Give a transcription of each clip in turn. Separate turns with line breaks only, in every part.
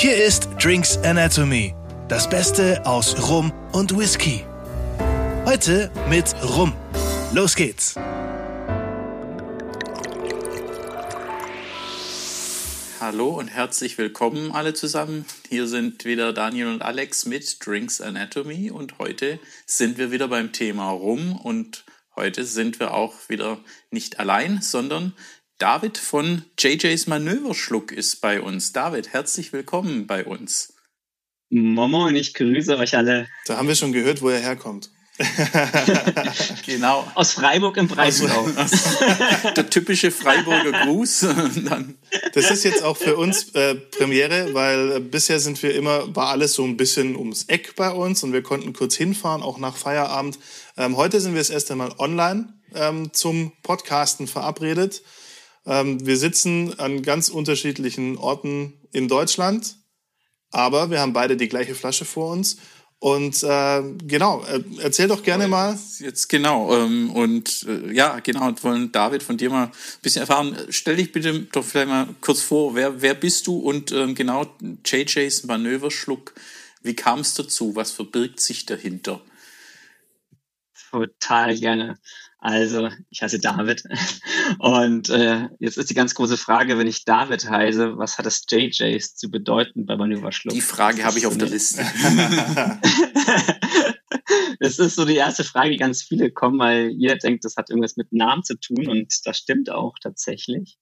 Hier ist Drinks Anatomy, das Beste aus Rum und Whisky. Heute mit Rum. Los geht's!
Hallo und herzlich willkommen alle zusammen. Hier sind wieder Daniel und Alex mit Drinks Anatomy und heute sind wir wieder beim Thema Rum und heute sind wir auch wieder nicht allein, sondern David von JJ's Manöverschluck ist bei uns. David, herzlich willkommen bei uns.
Momo und ich grüße euch alle.
Da haben wir schon gehört, wo er herkommt.
genau. Aus Freiburg im Breisgau.
Der typische Freiburger Gruß.
das ist jetzt auch für uns äh, Premiere, weil äh, bisher sind wir immer, war alles so ein bisschen ums Eck bei uns und wir konnten kurz hinfahren, auch nach Feierabend. Ähm, heute sind wir das erste Mal online ähm, zum Podcasten verabredet. Ähm, wir sitzen an ganz unterschiedlichen Orten in Deutschland, aber wir haben beide die gleiche Flasche vor uns und äh, genau, äh, erzähl doch gerne mal.
Jetzt genau. Ähm, und äh, ja, genau, und wollen David von dir mal ein bisschen erfahren. Stell dich bitte doch vielleicht mal kurz vor, wer, wer bist du und ähm, genau JJs Manöverschluck, wie kam es dazu? Was verbirgt sich dahinter?
Total gerne. Also, ich heiße David. Und äh, jetzt ist die ganz große Frage, wenn ich David heiße, was hat das JJs zu bedeuten bei Manöverschluck?
Die Frage habe ich auf der Liste.
das ist so die erste Frage, die ganz viele kommen, weil jeder denkt, das hat irgendwas mit Namen zu tun und das stimmt auch tatsächlich.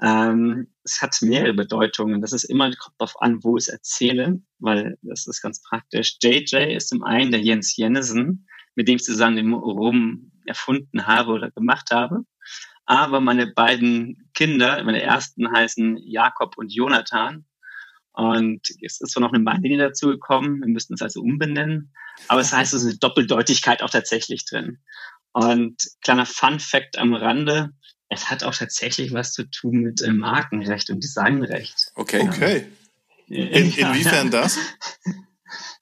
Ähm, es hat mehrere Bedeutungen. Das ist immer, kommt darauf an, wo ich es erzähle, weil das ist ganz praktisch. JJ ist zum einen der Jens Jennesen, mit dem ich zusammen den Rum erfunden habe oder gemacht habe. Aber meine beiden Kinder, meine ersten heißen Jakob und Jonathan. Und es ist zwar noch eine Bahnlinie dazu gekommen, wir müssten es also umbenennen, aber es heißt, es ist eine Doppeldeutigkeit auch tatsächlich drin. Und kleiner Fun Fact am Rande, es hat auch tatsächlich was zu tun mit äh, Markenrecht und Designrecht.
Okay. Okay. In, inwiefern das?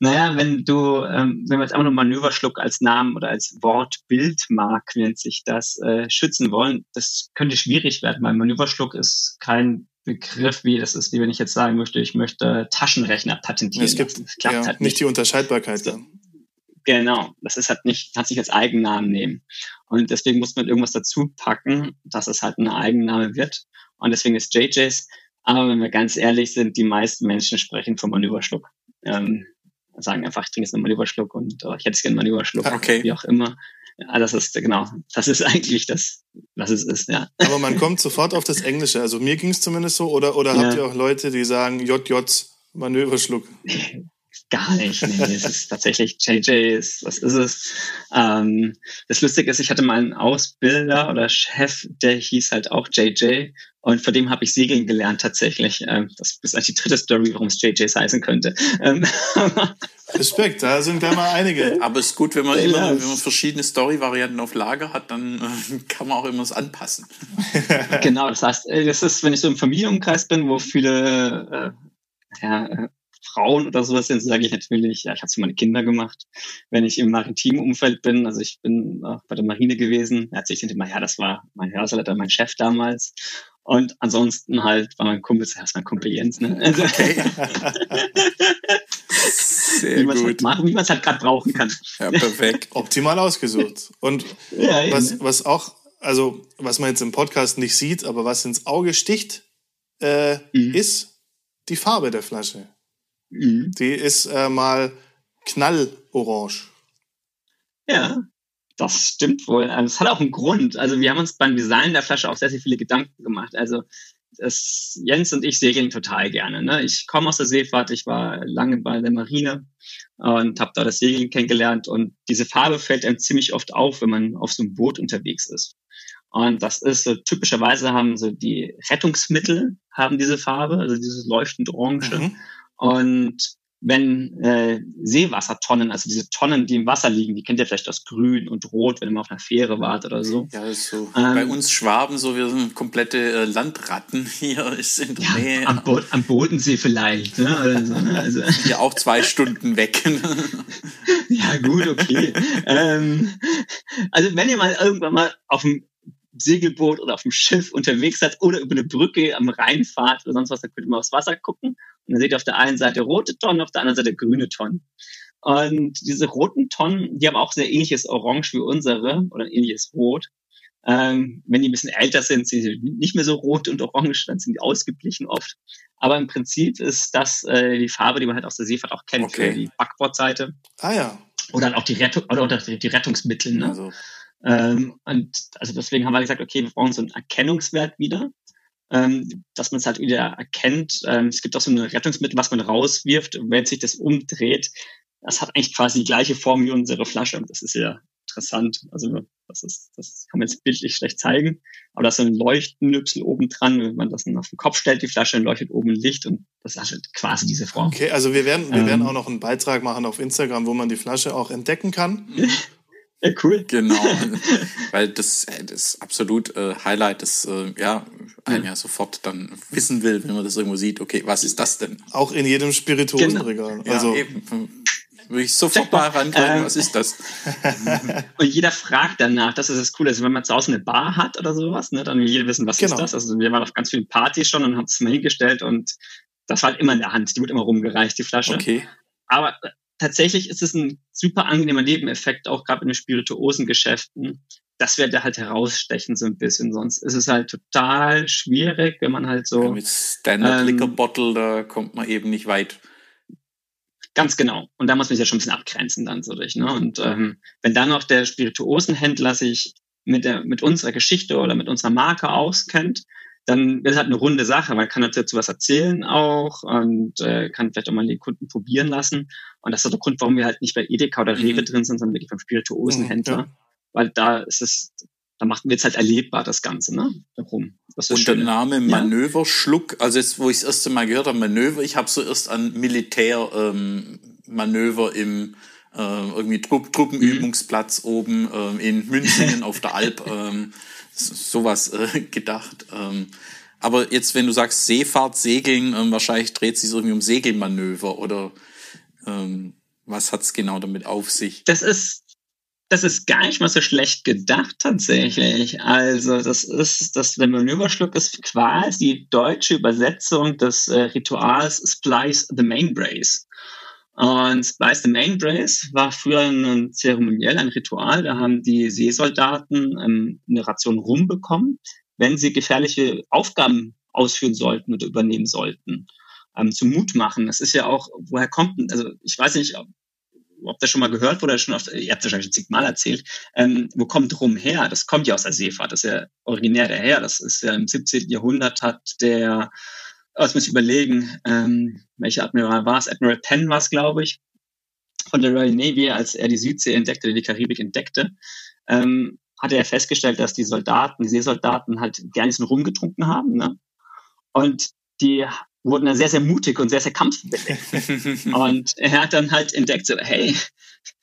Naja, wenn du, ähm, wenn wir jetzt einfach nur Manöverschluck als Namen oder als Wortbildmark nennt sich das, äh, schützen wollen, das könnte schwierig werden, weil Manöverschluck ist kein Begriff, wie das ist, wie wenn ich jetzt sagen möchte, ich möchte Taschenrechner patentieren.
Es gibt das klappt ja, halt nicht. nicht die Unterscheidbarkeit dann.
Genau, das ist halt nicht, kann sich als Eigennamen nehmen. Und deswegen muss man irgendwas dazu packen, dass es halt ein Eigenname wird. Und deswegen ist JJs. Aber wenn wir ganz ehrlich sind, die meisten Menschen sprechen vom Manöverschluck. Ähm, sagen einfach, ich trinke jetzt nochmal einen Überschluck und oh, ich hätte es gerne einen Überschluck, okay. wie auch immer. Ja, das ist genau, das ist eigentlich das, was es ist, ja.
Aber man kommt sofort auf das Englische. Also mir ging es zumindest so, oder, oder ja. habt ihr auch Leute, die sagen JJ Manöverschluck?
Gar nicht. Nee, es ist tatsächlich JJ, ist, was ist es? Ähm, das Lustige ist, ich hatte mal einen Ausbilder oder Chef, der hieß halt auch JJ und vor dem habe ich Segeln gelernt tatsächlich. Ähm, das ist eigentlich die dritte Story, warum es JJs heißen könnte. Ähm,
Respekt, da sind gleich mal einige.
Aber es ist gut, wenn man immer, wenn man verschiedene Story-Varianten auf Lager hat, dann äh, kann man auch immer was anpassen.
genau, das heißt, äh, das ist, wenn ich so im Familienumkreis bin, wo viele äh, ja, äh, Frauen oder sowas sind, sage ich natürlich, ja, ich habe es für meine Kinder gemacht. Wenn ich im maritimen Umfeld bin, also ich bin auch bei der Marine gewesen, erzähle ich immer, ja, das war mein Hörsaler, mein Chef damals. Und ansonsten halt war mein Kumpel, das mein Kumpel Jens, ne? Also, okay. Sehr wie gut. Halt machen, wie man es halt gerade brauchen kann.
Ja, perfekt. Optimal ausgesucht. Und ja, was, was auch, also was man jetzt im Podcast nicht sieht, aber was ins Auge sticht, äh, mhm. ist die Farbe der Flasche. Mhm. Die ist äh, mal knallorange.
Ja, das stimmt wohl. Es also, hat auch einen Grund. Also wir haben uns beim Design der Flasche auch sehr, sehr viele Gedanken gemacht. Also das, Jens und ich segeln total gerne. Ne? Ich komme aus der Seefahrt, ich war lange bei der Marine und habe da das Segeln kennengelernt. Und diese Farbe fällt einem ziemlich oft auf, wenn man auf so einem Boot unterwegs ist. Und das ist so, typischerweise haben so die Rettungsmittel haben diese Farbe, also dieses leuchtend Orange. Mhm. Und wenn äh, Seewassertonnen, also diese Tonnen, die im Wasser liegen, die kennt ihr vielleicht aus Grün und Rot, wenn ihr mal auf einer Fähre wart oder so.
Ja, ist so. Ähm, Bei uns Schwaben so, wir sind komplette äh, Landratten hier. Ist in
ja, Nähe. Am, Bo am Bodensee vielleicht. Ne? Oder so,
ne? also. Hier auch zwei Stunden weg.
ja, gut, okay. ähm, also wenn ihr mal irgendwann mal auf dem Segelboot oder auf dem Schiff unterwegs seid oder über eine Brücke am Rhein fahrt oder sonst was, dann könnt ihr mal aufs Wasser gucken Und dann seht ihr auf der einen Seite rote Tonnen, auf der anderen Seite grüne Tonnen. Und diese roten Tonnen, die haben auch sehr ähnliches Orange wie unsere oder ähnliches Rot. Ähm, wenn die ein bisschen älter sind, sind sie nicht mehr so rot und orange, dann sind die ausgeglichen oft. Aber im Prinzip ist das äh, die Farbe, die man halt aus der Seefahrt auch kennt okay. für die Backbordseite.
Ah ja.
Oder auch die, Rettung, oder, oder die Rettungsmittel. Ne? Also. Ähm, und also deswegen haben wir gesagt, okay, wir brauchen so einen Erkennungswert wieder, ähm, dass man es halt wieder erkennt. Ähm, es gibt auch so ein Rettungsmittel, was man rauswirft, und wenn sich das umdreht, das hat eigentlich quasi die gleiche Form wie unsere Flasche. Das ist ja interessant. Also das ist, das kann man jetzt bildlich schlecht zeigen. Aber da ist so ein Leuchtennüpsel oben dran. Wenn man das dann auf den Kopf stellt, die Flasche, dann leuchtet oben ein Licht und das ist halt quasi diese Form.
Okay, also wir werden, wir ähm, werden auch noch einen Beitrag machen auf Instagram, wo man die Flasche auch entdecken kann.
Ja, cool.
Genau, weil das, äh, das absolut äh, Highlight, das äh, ja, ein ja sofort dann wissen will, wenn man das irgendwo sieht, okay, was ist das denn?
Auch in jedem Spirituosenregal.
Genau. Also, ja, eben würde ich sofort mal rangreifen, ähm, was ist das?
und jeder fragt danach, das ist das Coole. Also wenn man zu Hause eine Bar hat oder sowas, ne, dann will jeder wissen, was genau. ist das? Also wir waren auf ganz vielen Partys schon und haben es mal hingestellt und das war halt immer in der Hand. Die wird immer rumgereicht, die Flasche.
Okay.
Aber tatsächlich ist es ein super angenehmer Nebeneffekt, auch gerade in den Spirituosengeschäften, dass wir da halt herausstechen so ein bisschen. Sonst ist es halt total schwierig, wenn man halt so. Ja,
mit Standard ähm, Liquor Bottle, da kommt man eben nicht weit.
Ganz genau. Und da muss man sich ja schon ein bisschen abgrenzen dann so durch. Ne? Und ähm, wenn dann noch der Spirituosenhändler sich mit, der, mit unserer Geschichte oder mit unserer Marke auskennt, dann ist halt eine runde Sache, weil kann dazu was erzählen auch und äh, kann vielleicht auch mal die Kunden probieren lassen. Und das ist der Grund, warum wir halt nicht bei Edeka oder Rewe mhm. drin sind, sondern wirklich beim Spirituosenhändler. Mhm, ja. Weil da ist es, da macht wir jetzt halt erlebbar das Ganze, ne? Darum.
Das und der Name Manöverschluck, also jetzt, wo ich das erste Mal gehört habe, Manöver, ich habe so erst an Militärmanöver ähm, im äh, irgendwie Trupp, Truppenübungsplatz mhm. oben ähm, in München auf der Alp, ähm, sowas äh, gedacht. Ähm, aber jetzt, wenn du sagst Seefahrt, Segeln, ähm, wahrscheinlich dreht sich irgendwie um Segelmanöver oder ähm, was hat's genau damit auf sich?
Das ist das ist gar nicht mal so schlecht gedacht tatsächlich. Also das ist, das der Manöverschluck ist quasi die deutsche Übersetzung des äh, Rituals Splice the Main Brace. Und Splice the Main Brace war früher ein zeremoniell, ein Ritual. Da haben die Seesoldaten ähm, eine Ration Rum bekommen, wenn sie gefährliche Aufgaben ausführen sollten oder übernehmen sollten. Ähm, zum Mut machen. Das ist ja auch, woher kommt, also ich weiß nicht, ob das schon mal gehört wurde, schon oft, ihr habt es wahrscheinlich zigmal erzählt, ähm, wo kommt Rum her? Das kommt ja aus der Seefahrt, das ist ja originär daher. Das ist ja im 17. Jahrhundert hat der, was muss ich überlegen, ähm, welcher Admiral war es? Admiral Penn war es, glaube ich, von der Royal Navy, als er die Südsee entdeckte, die Karibik entdeckte, ähm, hatte er festgestellt, dass die Soldaten, die Seesoldaten halt gerne diesen Rum getrunken haben. Ne? Und die wurden dann sehr, sehr mutig und sehr, sehr kampfwillig. und er hat dann halt entdeckt, so, hey,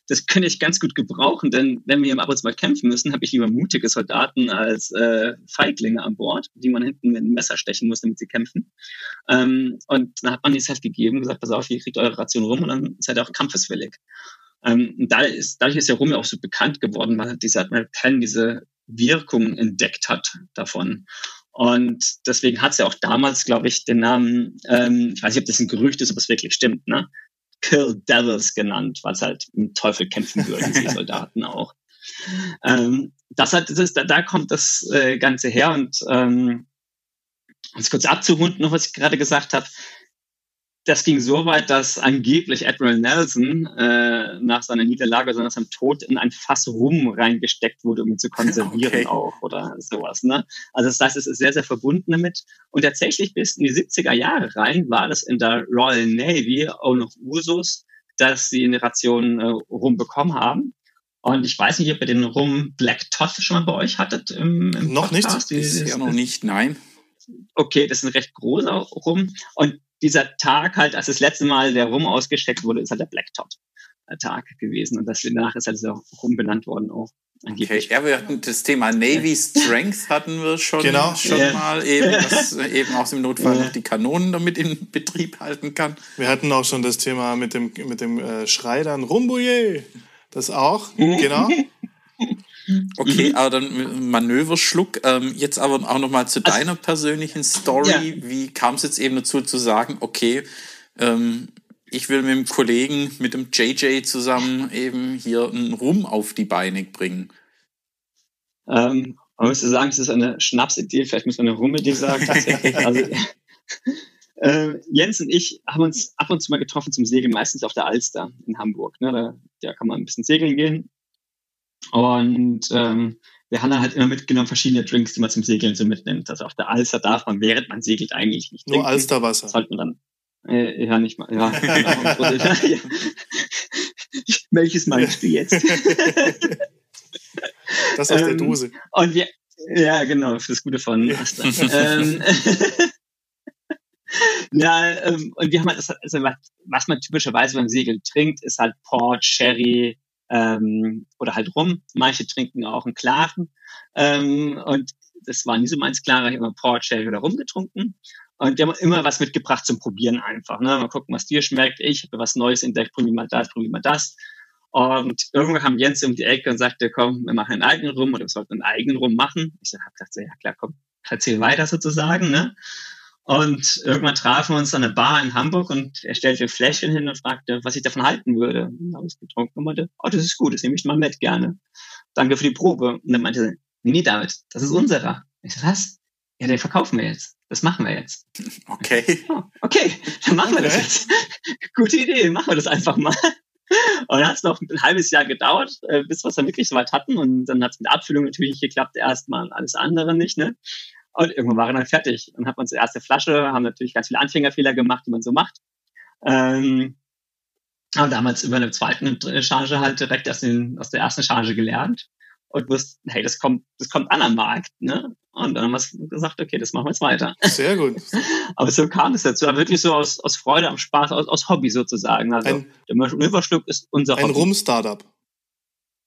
das könnte ich ganz gut gebrauchen, denn wenn wir im Ab und zu mal kämpfen müssen, habe ich lieber mutige Soldaten als äh, Feiglinge an Bord, die man hinten mit einem Messer stechen muss, damit sie kämpfen. Ähm, und dann hat man es halt gegeben, gesagt, pass auf, ihr kriegt eure Ration rum und dann seid ihr auch kampfeswillig. Ähm, und da ist, dadurch ist ja Rum ja auch so bekannt geworden, weil dieser Admiral Penn diese Wirkung entdeckt hat davon. Und deswegen hat es ja auch damals, glaube ich, den Namen, ähm, ich weiß nicht, ob das ein Gerücht ist, ob es wirklich stimmt, ne? Kill Devils genannt, weil es halt mit Teufel kämpfen würden, die Soldaten auch. Ähm, das hat, das ist, da, da kommt das äh, Ganze her und ähm, um es kurz abzurunden, was ich gerade gesagt habe, das ging so weit, dass angeblich Admiral Nelson äh, nach seiner Niederlage, sondern nach seinem Tod in ein Fass Rum reingesteckt wurde, um ihn zu konservieren okay. auch oder sowas. Ne? Also das heißt, es ist sehr, sehr verbunden damit. Und tatsächlich bis in die 70er Jahre rein war das in der Royal Navy auch noch Usus, dass sie eine Ration äh, Rum bekommen haben. Und ich weiß nicht, ob ihr den Rum Black Todd schon mal bei euch hattet im,
im Noch Podcast.
nicht? Bisher noch nicht, nein.
Okay, das ist ein recht großer Rum. Und dieser Tag halt, als das letzte Mal der Rum ausgesteckt wurde, ist halt der Black Top Tag gewesen und das danach ist halt so rumbenannt worden auch.
Angeblich. Okay, ja, wir hatten das Thema Navy Strength hatten wir schon, genau. schon yeah. mal eben, dass eben auch im Notfall yeah. noch die Kanonen damit in Betrieb halten kann.
Wir hatten auch schon das Thema mit dem mit dem äh, Schrei dann. Das auch, genau.
Okay, mhm. aber dann Manöverschluck. Ähm, jetzt aber auch nochmal zu also, deiner persönlichen Story. Ja. Wie kam es jetzt eben dazu zu sagen, okay, ähm, ich will mit dem Kollegen, mit dem JJ zusammen eben hier einen Rum auf die Beine bringen?
Ähm, man müsste sagen, es ist eine Schnapsidee, vielleicht muss man eine Rummelidee sagen. Tatsächlich. also, äh, Jens und ich haben uns ab und zu mal getroffen zum Segeln, meistens auf der Alster in Hamburg. Ne? Da, da kann man ein bisschen segeln gehen. Und ähm, wir haben dann halt immer mitgenommen verschiedene Drinks, die man zum Segeln so mitnimmt. Also auf der Alster darf man, während man segelt, eigentlich nicht
trinken. Nur Alsterwasser.
Sollte man dann äh, ja, nicht mal. Ja, genau. Welches meinst du jetzt?
das aus ähm, der Dose.
Und wir, ja, genau, für das Gute von Asta. ähm, ja, ähm, und wir haben halt, also, was man typischerweise beim Segeln trinkt, ist halt Port, Sherry ähm, oder halt Rum. Manche trinken auch einen klaren. Ähm, und das war nie so meins klarer, ich habe immer Port, Sherry oder Rum getrunken. Und die haben immer was mitgebracht zum Probieren einfach. Ne? Mal gucken, was dir schmeckt. Ich habe was Neues entdeckt, probier mal das, probier mal das. Und irgendwann kam Jens um die Ecke und sagte, komm, wir machen einen eigenen Rum oder wir sollten einen eigenen Rum machen. Ich habe gedacht, ja klar, komm, erzähl weiter sozusagen. Ne? Und irgendwann trafen wir uns an einer Bar in Hamburg und er stellte ein Fläschchen hin und fragte, was ich davon halten würde. Und dann habe ich getrunken und meinte, oh, das ist gut, das nehme ich mal mit gerne. Danke für die Probe. Und dann meinte er, nee, nee, David, das ist unserer. Ich so, was? Ja, den verkaufen wir jetzt. Das machen wir jetzt.
Okay.
Oh, okay, dann machen wir das jetzt. Gute Idee, machen wir das einfach mal. Und dann hat es noch ein halbes Jahr gedauert, äh, bis wir es dann wirklich soweit hatten. Und dann hat es mit der Abfüllung natürlich nicht geklappt, erstmal alles andere nicht. Ne? Und irgendwann waren wir dann fertig. Dann hat man unsere erste Flasche, haben natürlich ganz viele Anfängerfehler gemacht, die man so macht. Ähm, haben damals über eine zweite Charge halt direkt aus, den, aus der ersten Charge gelernt und wussten, hey, das kommt, das kommt an am Markt, ne? Und dann haben wir gesagt, okay, das machen wir jetzt weiter.
Sehr gut.
Aber so kam es dazu, wirklich so aus, aus Freude am Spaß, aus, aus Hobby sozusagen. Also ein, der Manöverschluck ist unser
ein
Hobby.
Ein Rum-Startup.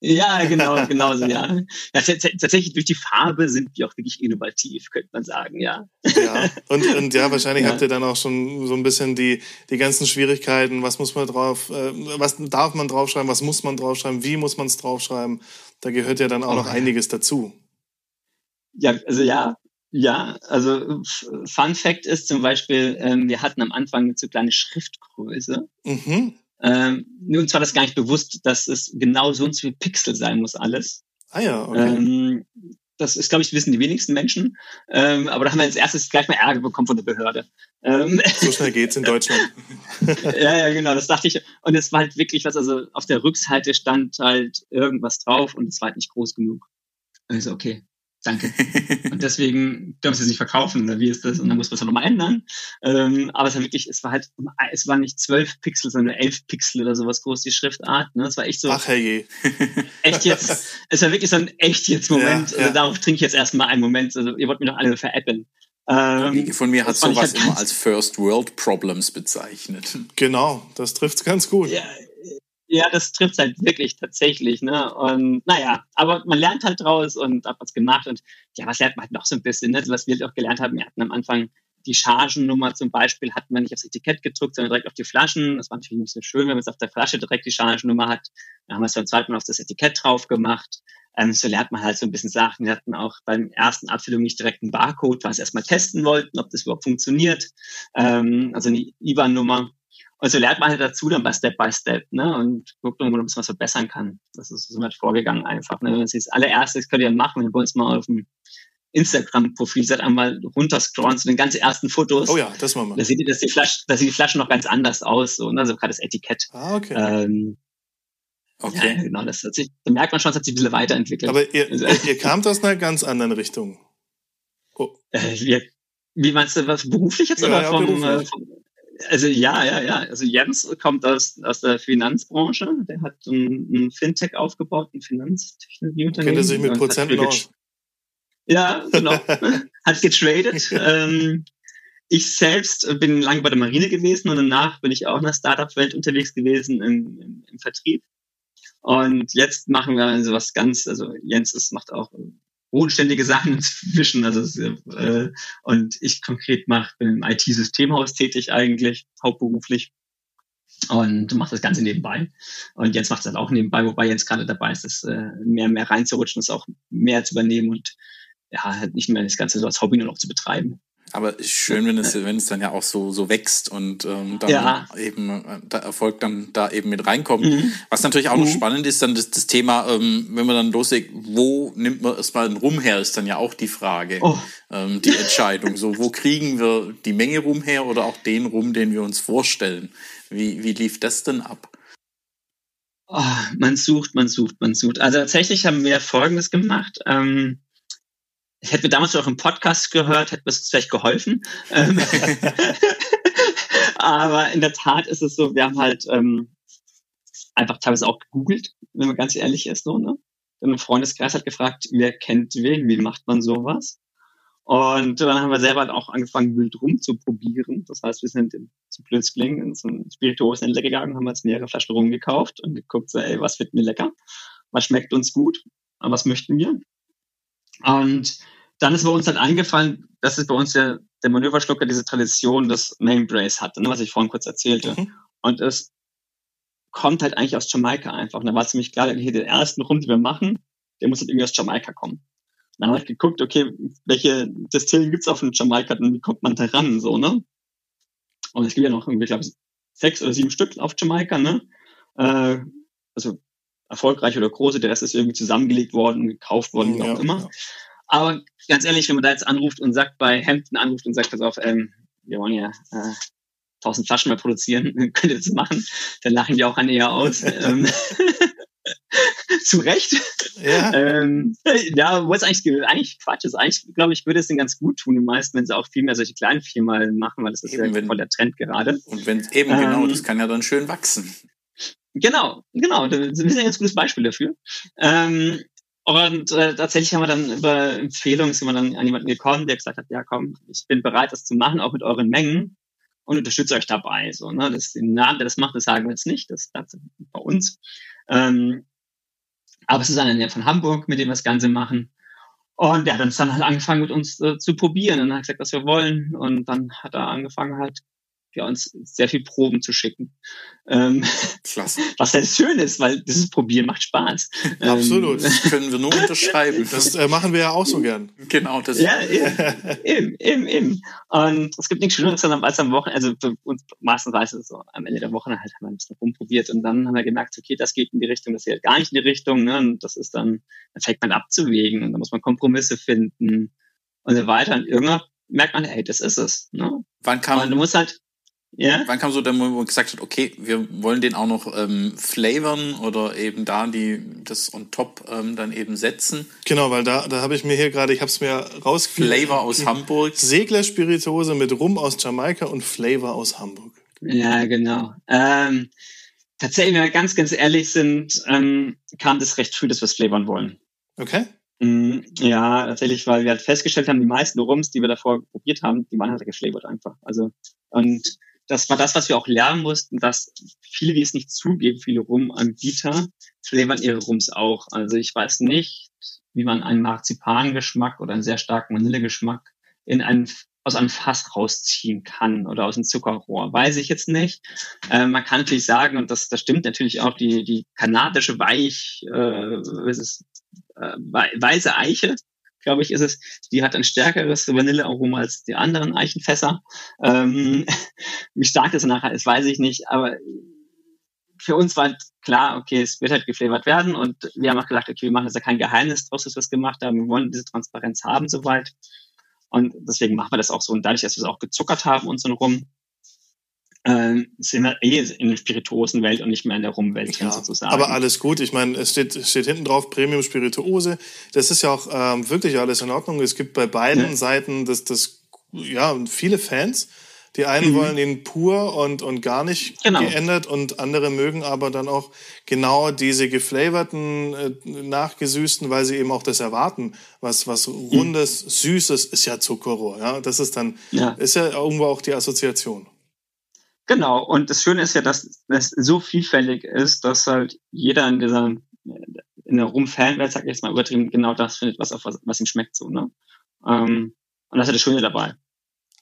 Ja, genau, genau so, ja. ja. Tatsächlich durch die Farbe sind wir auch wirklich innovativ, könnte man sagen, ja.
Ja, und, und ja, wahrscheinlich ja. habt ihr dann auch schon so ein bisschen die, die ganzen Schwierigkeiten, was muss man drauf, äh, was darf man draufschreiben, was muss man draufschreiben, wie muss man es draufschreiben. Da gehört ja dann auch oh, noch einiges dazu.
Ja, also ja, ja, also Fun Fact ist zum Beispiel, ähm, wir hatten am Anfang eine zu kleine Schriftgröße. Mhm. Ähm, uns war das gar nicht bewusst, dass es genau so und so viel Pixel sein muss alles.
Ah ja, okay. Ähm,
das ist, glaube ich, wissen die wenigsten Menschen. Ähm, aber da haben wir als erstes gleich mal Ärger bekommen von der Behörde.
Ähm, so schnell geht's in Deutschland.
ja, ja, genau, das dachte ich. Und es war halt wirklich was, also auf der Rückseite stand halt irgendwas drauf und es war halt nicht groß genug. Also okay, danke. und deswegen dürfen sie sich verkaufen, oder wie ist das? Und dann muss man es nochmal ändern. Ähm, aber es war wirklich, es war halt, es war nicht zwölf Pixel, sondern elf Pixel oder sowas groß, die Schriftart. Ne? Es war echt so.
Ach herrje.
echt jetzt. Es war wirklich so ein echt jetzt Moment. Ja, ja. Also darauf trinke ich jetzt erstmal einen Moment. Also ihr wollt mir doch alle veräppeln.
Ähm, Von mir hat sowas halt immer als First World Problems bezeichnet.
Genau, das trifft's ganz gut.
Ja, ja, das trifft halt wirklich tatsächlich, ne? Und naja, aber man lernt halt draus und hat was gemacht und ja, was lernt man halt noch so ein bisschen, ne? Was wir halt auch gelernt haben, wir hatten am Anfang die Chargennummer zum Beispiel hatten wir nicht aufs Etikett gedruckt, sondern direkt auf die Flaschen. Das war natürlich nicht so schön, wenn man es auf der Flasche direkt die Chargennummer hat. Dann haben wir es beim zweiten Mal auf das Etikett drauf gemacht. Ähm, so lernt man halt so ein bisschen Sachen. Wir hatten auch beim ersten Abfüllung nicht direkt einen Barcode, weil wir es erstmal testen wollten, ob das überhaupt funktioniert. Ähm, also eine IBAN-Nummer. Und so lernt man halt dazu dann bei Step by Step, ne? Und guckt, ob man was verbessern kann. Das ist so halt vorgegangen einfach. Ne? Das ist das allererste, das könnt ihr machen, wenn ihr uns mal auf dem Instagram-Profil seid, einmal runterscrollen zu den ganz ersten Fotos.
Oh ja, das machen wir.
Da seht ihr, dass die Flasche, da sieht die Flasche noch ganz anders aus, so, ne? Also gerade das Etikett.
Ah, okay.
Ähm, okay. Ja, genau, das hat sich, da merkt man schon, es hat sich ein bisschen weiterentwickelt.
Aber ihr, also, ihr kamt aus einer ganz anderen Richtung.
Oh. Äh, wir, wie meinst du, was beruflich jetzt ja, oder ja, vom, äh, vom, also ja, ja, ja. Also Jens kommt aus, aus der Finanzbranche. Der hat ein, ein Fintech aufgebaut, ein Finanztechnologieunternehmen.
Kennt er sich mit Prozenten aus?
Ja, genau. hat getradet. ähm, ich selbst bin lange bei der Marine gewesen und danach bin ich auch in der Startup-Welt unterwegs gewesen im, im, im, Vertrieb. Und jetzt machen wir also was ganz, also Jens ist, macht auch bodenständige Sachen inzwischen. Also äh, und ich konkret mache bin im IT-Systemhaus tätig eigentlich, hauptberuflich. Und macht das Ganze nebenbei. Und Jens macht es halt auch nebenbei, wobei Jens gerade dabei ist, das äh, mehr mehr reinzurutschen, das auch mehr zu übernehmen und ja, halt nicht mehr das Ganze so als Hobby nur noch zu betreiben.
Aber schön, wenn es, wenn es dann ja auch so, so wächst und ähm, dann ja. eben äh, der Erfolg dann da eben mit reinkommt. Mhm. Was natürlich auch mhm. noch spannend ist, dann das, das Thema, ähm, wenn man dann loslegt, wo nimmt man erstmal einen Rum her, ist dann ja auch die Frage, oh. ähm, die Entscheidung. So, wo kriegen wir die Menge Rum her oder auch den Rum, den wir uns vorstellen? Wie, wie lief das denn ab?
Oh, man sucht, man sucht, man sucht. Also tatsächlich haben wir Folgendes gemacht. Ähm, hätten wir damals noch im Podcast gehört, hätte es vielleicht geholfen. Ähm, aber in der Tat ist es so, wir haben halt ähm, einfach teilweise auch gegoogelt, wenn man ganz ehrlich ist. So, ne? Ein Freundeskreis hat gefragt, wer kennt wen, wie macht man sowas? Und dann haben wir selber halt auch angefangen, wild rumzuprobieren. Das heißt, wir sind in, zu Blödsklingen in so einen Spirituosenhändler gegangen, haben uns mehrere Flaschen rumgekauft und geguckt, so, ey, was finden wir lecker? Was schmeckt uns gut? Was möchten wir? Und dann ist bei uns halt eingefallen, dass es bei uns der, der Manöverschlucker diese Tradition des Main Brace hatte, ne, was ich vorhin kurz erzählte. Mhm. Und es kommt halt eigentlich aus Jamaika einfach. Und da war es ziemlich klar, hier den ersten Rum, den wir machen, der muss halt irgendwie aus Jamaika kommen. Dann habe ich geguckt, okay, welche Destillen gibt's auf dem Jamaika und wie kommt man da ran, so, ne? Und es gibt ja noch irgendwie, glaube ich, sechs oder sieben Stück auf Jamaika, ne? Äh, also erfolgreich oder große, der Rest ist irgendwie zusammengelegt worden, gekauft worden, wie auch ja, immer. Ja. Aber ganz ehrlich, wenn man da jetzt anruft und sagt, bei Hampton anruft und sagt, pass auf, ähm, wir wollen ja äh, 1000 Flaschen mehr produzieren, könnt ihr das machen? Dann lachen die auch an eher aus. Ähm, zu Recht. Ja. ähm, ja, wo es eigentlich, eigentlich Quatsch ist. Eigentlich, glaube ich, würde es denen ganz gut tun, die meisten, wenn sie auch viel mehr solche kleinen Firmen machen, weil das ist eben, ja wenn, voll der Trend gerade.
Und wenn eben genau, ähm, genau, das kann ja dann schön wachsen.
Genau, genau. Das ist ein ganz gutes Beispiel dafür. Ähm, und äh, tatsächlich haben wir dann über Empfehlungen sind wir dann an jemanden gekommen, der gesagt hat, ja komm, ich bin bereit, das zu machen, auch mit euren Mengen und unterstütze euch dabei. So, ne? Das den Namen, der das macht, das sagen wir jetzt nicht, das, das bei uns. Ähm, aber es ist einer von Hamburg, mit dem wir das Ganze machen. Und der hat uns dann halt angefangen, mit uns äh, zu probieren und hat gesagt, was wir wollen. Und dann hat er angefangen, halt ja, uns sehr viel Proben zu schicken. Ähm, Klasse. Was halt schön ist, weil dieses Probieren macht Spaß.
Absolut. Ähm, das können wir nur unterschreiben.
Das äh, machen wir ja auch so gern.
Genau. Das
ja, eben, eben, eben. Und es gibt nichts Schöneres als am Wochenende, also für uns meistens weiß es so, am Ende der Woche halt haben wir ein bisschen rumprobiert und dann haben wir gemerkt, okay, das geht in die Richtung, das geht gar nicht in die Richtung, ne? Und das ist dann, dann fängt man abzuwägen und dann muss man Kompromisse finden und so weiter. Und irgendwann merkt man, hey, das ist es. Ne?
Wann kam,
und du musst halt,
ja. Wann kam so der Moment, wo man gesagt hat, okay, wir wollen den auch noch ähm, flavoren oder eben da die das on top ähm, dann eben setzen?
Genau, weil da, da habe ich mir hier gerade, ich habe es mir rausgekriegt.
Flavor aus Hamburg.
Seglerspirituose mit Rum aus Jamaika und Flavor aus Hamburg.
Ja, genau. Ähm, tatsächlich, wenn wir ganz, ganz ehrlich sind, ähm, kam das recht früh, dass wir es flavoren wollen.
Okay.
Mm, ja, tatsächlich, weil wir halt festgestellt haben, die meisten Rums, die wir davor probiert haben, die waren halt geflavored einfach. Also, und das war das, was wir auch lernen mussten, dass viele, die es nicht zugeben, viele Rumanbieter, flavern ihre Rums auch. Also ich weiß nicht, wie man einen Marzipangeschmack oder einen sehr starken Vanillegeschmack in einen aus einem Fass rausziehen kann oder aus einem Zuckerrohr. Weiß ich jetzt nicht. Äh, man kann natürlich sagen, und das, das stimmt natürlich auch, die, die kanadische Weich, äh, ist es, äh, weiße Eiche, glaube ich, ist es, die hat ein stärkeres Vanillearoma als die anderen Eichenfässer. Ähm, wie stark das nachher ist, weiß ich nicht, aber für uns war klar, okay, es wird halt geflavert werden und wir haben auch gedacht, okay, wir machen jetzt ja kein Geheimnis draus, dass wir es gemacht haben. Wir wollen diese Transparenz haben soweit. Und deswegen machen wir das auch so. Und dadurch, dass wir es auch gezuckert haben und so rum, äh, sind wir eh in der Spirituosenwelt und nicht mehr in der Rumwelt
ja, sozusagen. Aber alles gut. Ich meine, es steht, steht hinten drauf Premium Spirituose. Das ist ja auch ähm, wirklich alles in Ordnung. Es gibt bei beiden ja. Seiten das, das, ja, viele Fans. Die einen mhm. wollen ihn pur und, und gar nicht genau. geändert und andere mögen aber dann auch genau diese geflavorten, äh, nachgesüßten, weil sie eben auch das erwarten. Was, was rundes, mhm. süßes ist ja Zuckerrohr. Ja? Das ist dann, ja. ist ja irgendwo auch die Assoziation.
Genau, und das Schöne ist ja, dass es so vielfältig ist, dass halt jeder in dieser in der Rum-Fanwelt, sag ich jetzt mal übertrieben, genau das findet, was auf was, ihm schmeckt so, ne? Ähm, und das ist ja das Schöne dabei.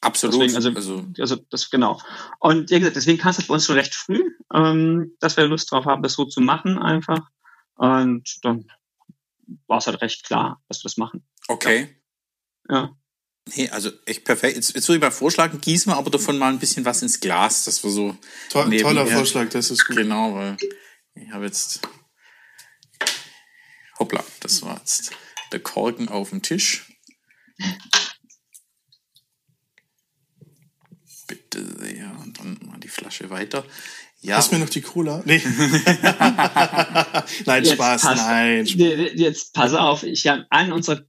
Absolut.
Deswegen, also, also, also das genau. Und wie gesagt, deswegen kannst du das bei uns schon recht früh, ähm, dass wir Lust drauf haben, das so zu machen einfach. Und dann war es halt recht klar, dass wir das machen.
Okay.
Ja.
Nee, also echt perfekt. Jetzt, jetzt würde ich mal vorschlagen, gießen wir aber davon mal ein bisschen was ins Glas, dass wir so.
To toller Vorschlag, das ist gut.
Genau, weil ich habe jetzt. Hoppla, das war jetzt der Korken auf dem Tisch. Bitte sehr. Und dann mal die Flasche weiter.
Ja. Hast du mir noch die Cola? Nee. nein, jetzt Spaß, pass, nein.
Jetzt pass auf, ich habe einen unserer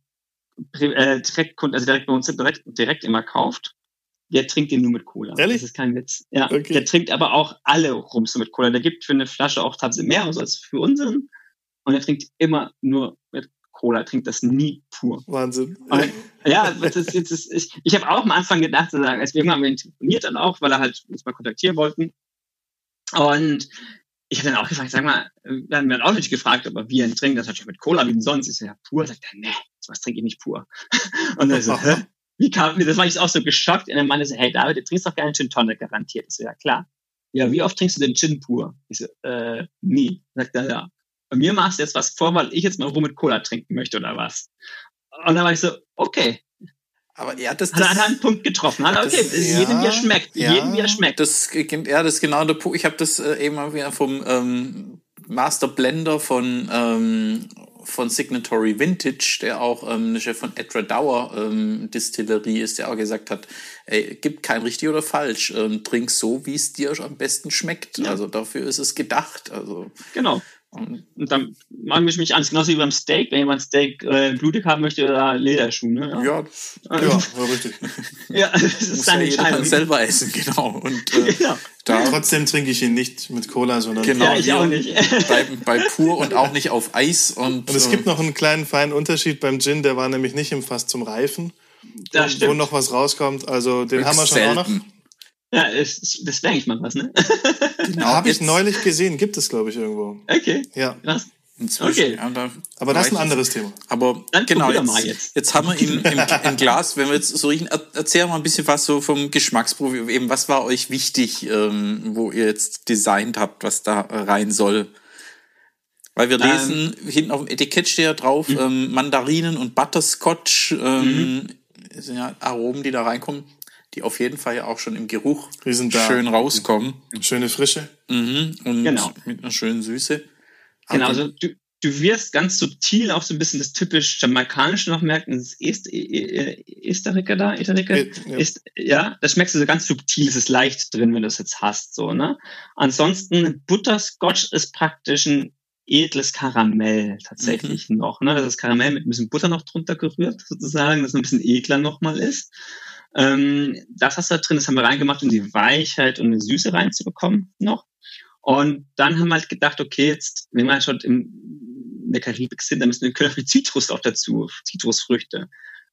äh, Direktkunden, also direkt bei uns direkt, direkt immer kauft, der trinkt den nur mit Cola.
Ehrlich?
Das ist kein Witz. Ja. Okay. Der trinkt aber auch alle Rums mit Cola. Der gibt für eine Flasche auch tatsächlich mehr aus als für unseren. Und er trinkt immer nur mit Cola, er trinkt das nie pur.
Wahnsinn.
Und, ja, das ist, das ist, ich, ich habe auch am Anfang gedacht, als wir haben ihn telefoniert dann auch, weil er halt uns mal kontaktieren wollten. Und ich habe dann auch gefragt, sag mal, wir haben dann auch nicht gefragt, ob er Bier trinkt, das hat schon mit Cola wie sonst. Ich so, ja, pur. Sagt er, nee, was trinke ich nicht pur. Und dann so, hä? Wie kam mir, das war ich auch so geschockt. Und dann meinte so, hey David, du trinkst doch gerne Gin Tonic garantiert. Ich so, ja klar. Ja, wie oft trinkst du denn Gin pur? Ich so, äh, nie. Sagt er, ja. Bei mir machst du jetzt was vor, weil ich jetzt mal rum mit Cola trinken möchte oder was. Und dann war ich so, okay,
aber er das,
das hat er einen Punkt getroffen. Hat, okay, das, ja, jedem wie er schmeckt. Ja, jedem wie er schmeckt.
Das, ja, das ist genau der Punkt. Ich habe das äh, eben mal wieder vom ähm, Master Blender von, ähm, von Signatory Vintage, der auch ähm, Chef von Edra Dauer ähm, Distillerie ist, der auch gesagt hat, ey, gibt kein richtig oder falsch. Ähm, trink so, wie es dir am besten schmeckt. Ja. Also dafür ist es gedacht. Also
genau. Und, dann mache ich mich an, genauso wie beim Steak, wenn jemand Steak äh, blutig haben möchte oder Lederschuh. Ne?
Ja, ja, ja richtig.
ja, das ist
Muss seine ja Entscheidung. selber essen, genau. Und, äh, genau.
Da, Trotzdem trinke ich ihn nicht mit Cola, sondern
genau, ja,
ich auch nicht.
bei, bei pur und auch nicht auf Eis. Und,
und es gibt noch einen kleinen feinen Unterschied beim Gin, der war nämlich nicht im Fass zum Reifen.
Das stimmt.
Wo noch was rauskommt. Also den haben wir schon selten. auch noch.
Ja, das, das wäre eigentlich mal was, ne?
Genau, habe ich neulich gesehen, gibt es, glaube ich, irgendwo.
Okay.
Ja.
Krass.
Inzwischen,
okay.
Ja, da
aber das ist ein anderes Thema.
Aber Dann genau, jetzt, jetzt. jetzt, haben wir ihn im, im, Glas, wenn wir jetzt so riechen, erzähl mal ein bisschen was so vom Geschmacksprofi. Eben, was war euch wichtig, ähm, wo ihr jetzt designt habt, was da rein soll? Weil wir lesen, ähm, hinten auf dem Etikett steht ja drauf, mhm. ähm, Mandarinen und Butterscotch, ähm, mhm. sind ja Aromen, die da reinkommen die auf jeden Fall ja auch schon im Geruch schön rauskommen.
Schöne Frische.
Mhm. Und genau. mit einer schönen Süße.
Genau, also du, du wirst ganz subtil auch so ein bisschen das typisch jamaikanische noch merken, das ist e, e, e, Esterika da, Esterika, ja. Ist, ja, das schmeckst du so ganz subtil, es ist leicht drin, wenn du es jetzt hast, so, ne? Ansonsten, Butterscotch ist praktisch ein edles Karamell tatsächlich mhm. noch, ne? Das ist Karamell mit ein bisschen Butter noch drunter gerührt, sozusagen, dass es ein bisschen ekler nochmal ist. Ähm, das hast du da drin, das haben wir reingemacht, um die Weichheit und eine Süße reinzubekommen noch. Und dann haben wir halt gedacht, okay, jetzt, wenn wir halt schon im, in der Karibik sind, dann müssen wir können auch die Zitrus auch dazu, Zitrusfrüchte.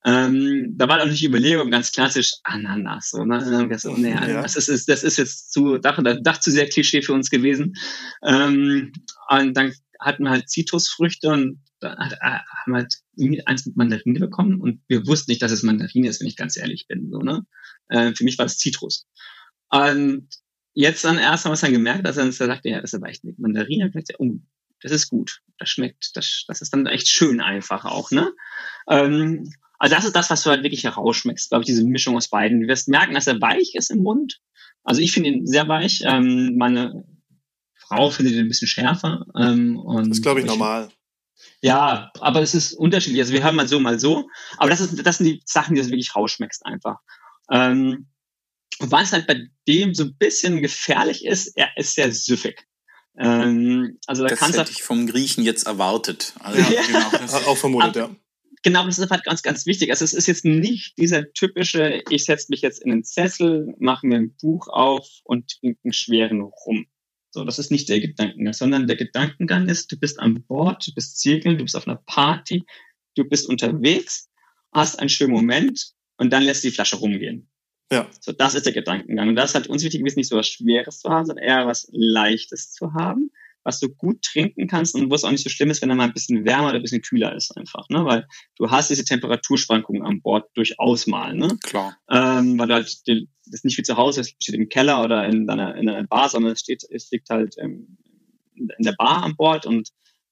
Ähm, da war natürlich die Überlegung ganz klassisch Ananas. So, ne? so, nee, ja. das, ist, das ist jetzt zu, Dach, Dach zu sehr Klischee für uns gewesen. Ähm, und dann hatten wir halt Zitrusfrüchte und hat, äh, haben wir halt irgendwie eins mit Mandarine bekommen und wir wussten nicht, dass es Mandarine ist, wenn ich ganz ehrlich bin. So, ne? Äh, für mich war es Zitrus. Und jetzt dann erst haben wir es dann gemerkt, dass er uns sagte, ja, das ist aber echt mit Mandarine. Und ich, oh, das ist gut. Das schmeckt, das, das ist dann echt schön einfach auch, ne? Ähm, also das ist das, was du halt wirklich herausschmeckst, glaube ich, diese Mischung aus beiden. Du wirst merken, dass er weich ist im Mund. Also ich finde ihn sehr weich. Ähm, meine Frau findet ihn ein bisschen schärfer. Ähm, und
das ist, glaube ich, normal.
Ja, aber es ist unterschiedlich. Also wir haben mal so, mal so. Aber das, ist, das sind die Sachen, die du wirklich rausschmeckst einfach. Ähm, was halt bei dem so ein bisschen gefährlich ist, er ist sehr süffig. Ähm, also da
das
kannst
hätte ich vom Griechen jetzt erwartet. Also, ja.
genau, auch vermutet, ja.
Genau, das ist halt ganz, ganz wichtig. Also es ist jetzt nicht dieser typische, ich setze mich jetzt in den Sessel, mache mir ein Buch auf und trinke einen schweren Rum. So, das ist nicht der Gedankengang, sondern der Gedankengang ist, du bist an Bord, du bist segeln, du bist auf einer Party, du bist unterwegs, hast einen schönen Moment und dann lässt die Flasche rumgehen.
Ja.
So, das ist der Gedankengang. Und das ist halt uns wichtig gewesen, nicht so was Schweres zu haben, sondern eher was Leichtes zu haben, was du gut trinken kannst und wo es auch nicht so schlimm ist, wenn er mal ein bisschen wärmer oder ein bisschen kühler ist einfach, ne? Weil du hast diese Temperaturschwankungen an Bord durchaus mal, ne?
Klar.
Ähm, weil du halt die, das ist nicht wie zu Hause, es steht im Keller oder in deiner, in einer Bar, sondern es steht, es liegt halt ähm, in der Bar an Bord und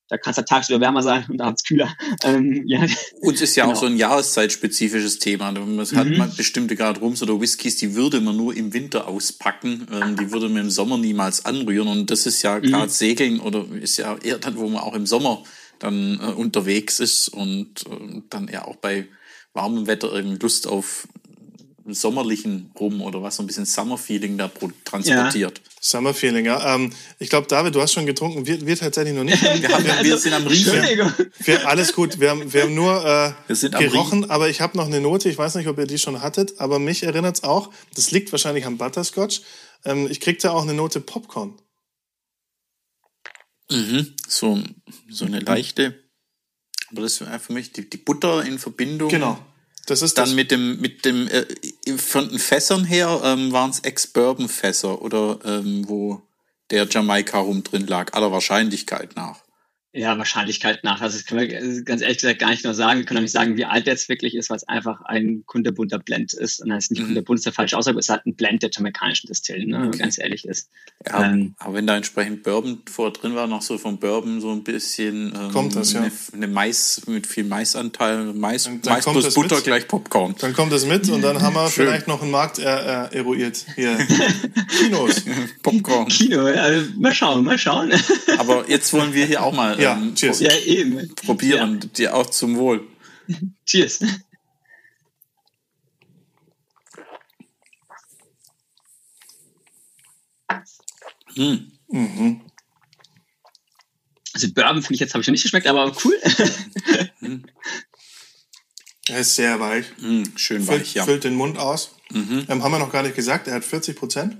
da kann es halt tagsüber wärmer sein und abends kühler. Ähm, ja.
Uns ist ja
Genau.
auch so ein jahreszeitspezifisches Thema. Man hat
Mhm.
man bestimmte gerade Rums oder Whiskys, die würde man nur im Winter auspacken. Ähm, die würde man im Sommer niemals anrühren. Und das ist ja
Mhm.
gerade Segeln oder ist ja eher dann, wo man auch im Sommer dann äh, unterwegs ist und äh, dann ja auch bei warmem Wetter irgendwie Lust auf sommerlichen Rum oder was, so ein bisschen Summer-Feeling da transportiert.
Summer Feeling, ja. Ähm, ich glaube, David, du hast schon getrunken. Wir, wir tatsächlich noch nicht.
Wir, haben, wir
Also,
sind am Riechen.
Wir, alles gut. Wir haben, wir haben nur äh,
Wir
gerochen, aber ich habe noch eine Note. Ich weiß nicht, ob ihr die schon hattet, aber mich erinnert es auch. Das liegt wahrscheinlich am Butterscotch. Ähm, ich kriegte auch eine Note Popcorn.
Mhm. So, so eine leichte. Aber das wäre für mich die, die Butter in Verbindung.
Genau. Das ist
Dann
das.
mit dem, mit dem, äh, von den Fässern her ähm, waren es Ex-Bourbon-Fässer oder ähm, wo der Jamaika rum drin lag, aller Wahrscheinlichkeit nach.
Ja, Wahrscheinlichkeit nach. Also das können wir äh, ganz ehrlich gesagt gar nicht nur sagen. Wir können auch nicht sagen, wie alt der jetzt wirklich ist, weil es einfach ein kunterbunter Blend ist. Und das ist nicht
Mhm.
kunterbunt, ist der falsche Aussage, es ist halt ein Blend der jamaikanischen Distillen, ne, wenn man ganz ehrlich ist.
Ja,
Ähm.
aber wenn da entsprechend Bourbon vorher drin war, noch so vom Bourbon so ein bisschen ähm,
Kommt das, ja.
eine, eine Mais mit viel Maisanteil, Mais,
Dann- dann
Mais
kommt
plus
das
Butter
mit.
gleich Popcorn.
Dann kommt es mit und dann haben wir
Schön.
vielleicht noch einen Markt äh, äh, eruiert. Hier. Kinos.
Popcorn.
Kino, also mal schauen, mal schauen.
Aber jetzt wollen wir hier auch mal
Ja,
ähm,
cheers.
ja, eben.
probieren, dir auch zum Wohl.
Cheers.
Hm.
Also Bourbon finde ich jetzt, habe ich noch nicht geschmeckt, aber cool.
Er ist sehr weich.
Hm, schön
Füllt,
weich, ja.
füllt den Mund aus. Ähm, haben wir noch gar nicht gesagt. Er hat 40 Prozent.